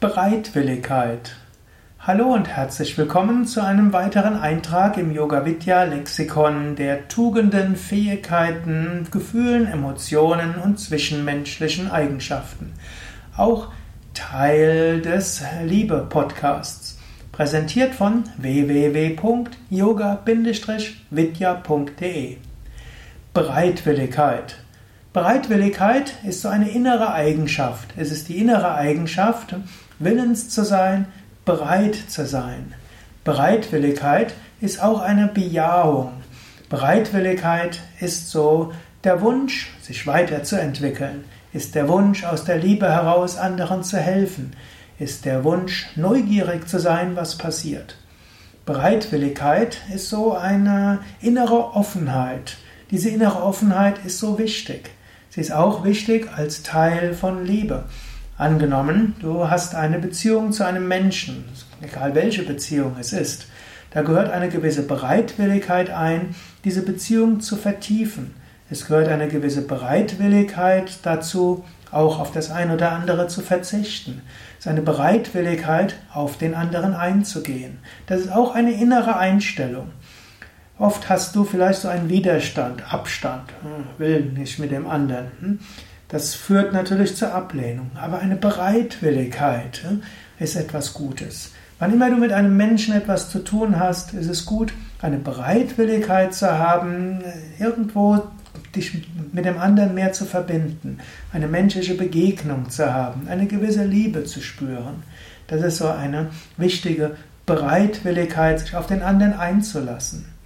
Bereitwilligkeit. Hallo und herzlich willkommen zu einem weiteren Eintrag im Yoga Vidya Lexikon der Tugenden, Fähigkeiten, Gefühlen, Emotionen und zwischenmenschlichen Eigenschaften. Auch Teil des Liebe Podcasts. Präsentiert von www.yoga-vidya.de. Bereitwilligkeit. Bereitwilligkeit ist so eine innere Eigenschaft. Es ist die innere Eigenschaft, willens zu sein, bereit zu sein. Bereitwilligkeit ist auch eine Bejahung. Bereitwilligkeit ist so der Wunsch, sich weiterzuentwickeln, ist der Wunsch, aus der Liebe heraus anderen zu helfen, ist der Wunsch, neugierig zu sein, was passiert. Bereitwilligkeit ist so eine innere Offenheit. Diese innere Offenheit ist so wichtig. Sie ist auch wichtig als Teil von Liebe. Angenommen, du hast eine Beziehung zu einem Menschen, egal welche Beziehung es ist, da gehört eine gewisse Bereitwilligkeit ein, diese Beziehung zu vertiefen. Es gehört eine gewisse Bereitwilligkeit dazu, auch auf das eine oder andere zu verzichten. Es ist eine Bereitwilligkeit, auf den anderen einzugehen. Das ist auch eine innere Einstellung. Oft hast du vielleicht so einen Widerstand, Abstand, hm, will nicht mit dem anderen. Hm. Das führt natürlich zur Ablehnung. Aber eine Bereitwilligkeit ist etwas Gutes. Wann immer du mit einem Menschen etwas zu tun hast, ist es gut, eine Bereitwilligkeit zu haben, irgendwo dich mit dem anderen mehr zu verbinden, eine menschliche Begegnung zu haben, eine gewisse Liebe zu spüren. Das ist so eine wichtige Bereitwilligkeit, sich auf den anderen einzulassen.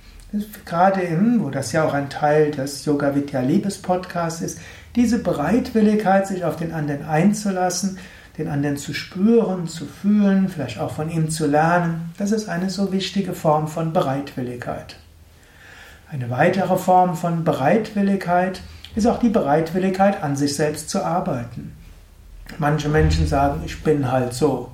Gerade im, wo das ja auch ein Teil des Yoga Vidya Liebes Podcasts ist, diese Bereitwilligkeit, sich auf den anderen einzulassen, den anderen zu spüren, zu fühlen, vielleicht auch von ihm zu lernen, das ist eine so wichtige Form von Bereitwilligkeit. Eine weitere Form von Bereitwilligkeit ist auch die Bereitwilligkeit, an sich selbst zu arbeiten. Manche Menschen sagen, ich bin halt so.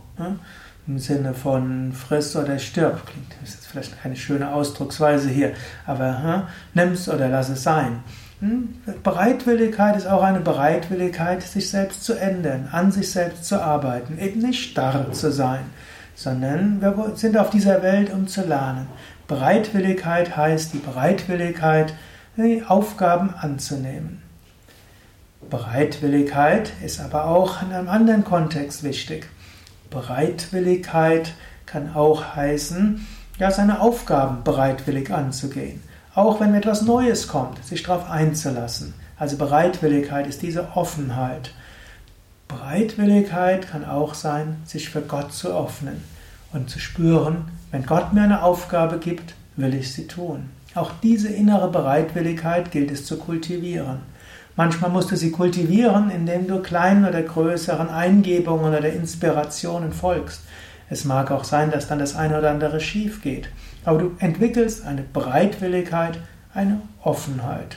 Im Sinne von friss oder stirb. Klingt, das ist vielleicht keine schöne Ausdrucksweise hier, aber hm, nimm's oder lass es sein. Hm? Bereitwilligkeit ist auch eine Bereitwilligkeit, sich selbst zu ändern, an sich selbst zu arbeiten, eben nicht starr zu sein, sondern wir sind auf dieser Welt, um zu lernen. Bereitwilligkeit heißt die Bereitwilligkeit, die Aufgaben anzunehmen. Bereitwilligkeit ist aber auch in einem anderen Kontext wichtig. Bereitwilligkeit kann auch heißen, ja, seine Aufgaben bereitwillig anzugehen. Auch wenn etwas Neues kommt, sich darauf einzulassen. Also Bereitwilligkeit ist diese Offenheit. Bereitwilligkeit kann auch sein, sich für Gott zu öffnen und zu spüren, wenn Gott mir eine Aufgabe gibt, will ich sie tun. Auch diese innere Bereitwilligkeit gilt es zu kultivieren. Manchmal musst du sie kultivieren, indem du kleinen oder größeren Eingebungen oder Inspirationen folgst. Es mag auch sein, dass dann das eine oder andere schief geht. Aber du entwickelst eine Bereitwilligkeit, eine Offenheit.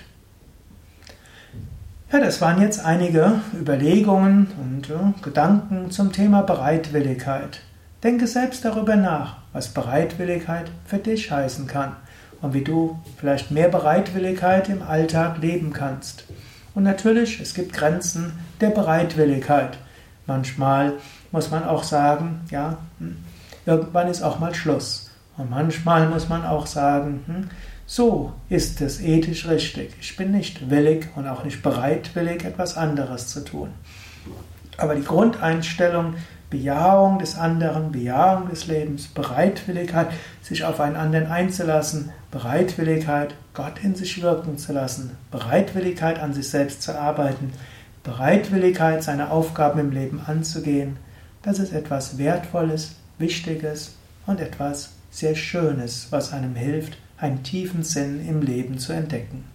Ja, das waren jetzt einige Überlegungen und äh, Gedanken zum Thema Bereitwilligkeit. Denke selbst darüber nach, was Bereitwilligkeit für dich heißen kann und wie du vielleicht mehr Bereitwilligkeit im Alltag leben kannst. Und natürlich, es gibt Grenzen der Bereitwilligkeit. Manchmal muss man auch sagen, ja, hm, irgendwann ist auch mal Schluss. Und manchmal muss man auch sagen, hm, so ist es ethisch richtig. Ich bin nicht willig und auch nicht bereitwillig, etwas anderes zu tun. Aber die Grundeinstellung, Bejahung des anderen, Bejahung des Lebens, Bereitwilligkeit, sich auf einen anderen einzulassen, Bereitwilligkeit, Gott in sich wirken zu lassen, Bereitwilligkeit an sich selbst zu arbeiten, Bereitwilligkeit, seine Aufgaben im Leben anzugehen, das ist etwas Wertvolles, Wichtiges und etwas sehr Schönes, was einem hilft, einen tiefen Sinn im Leben zu entdecken.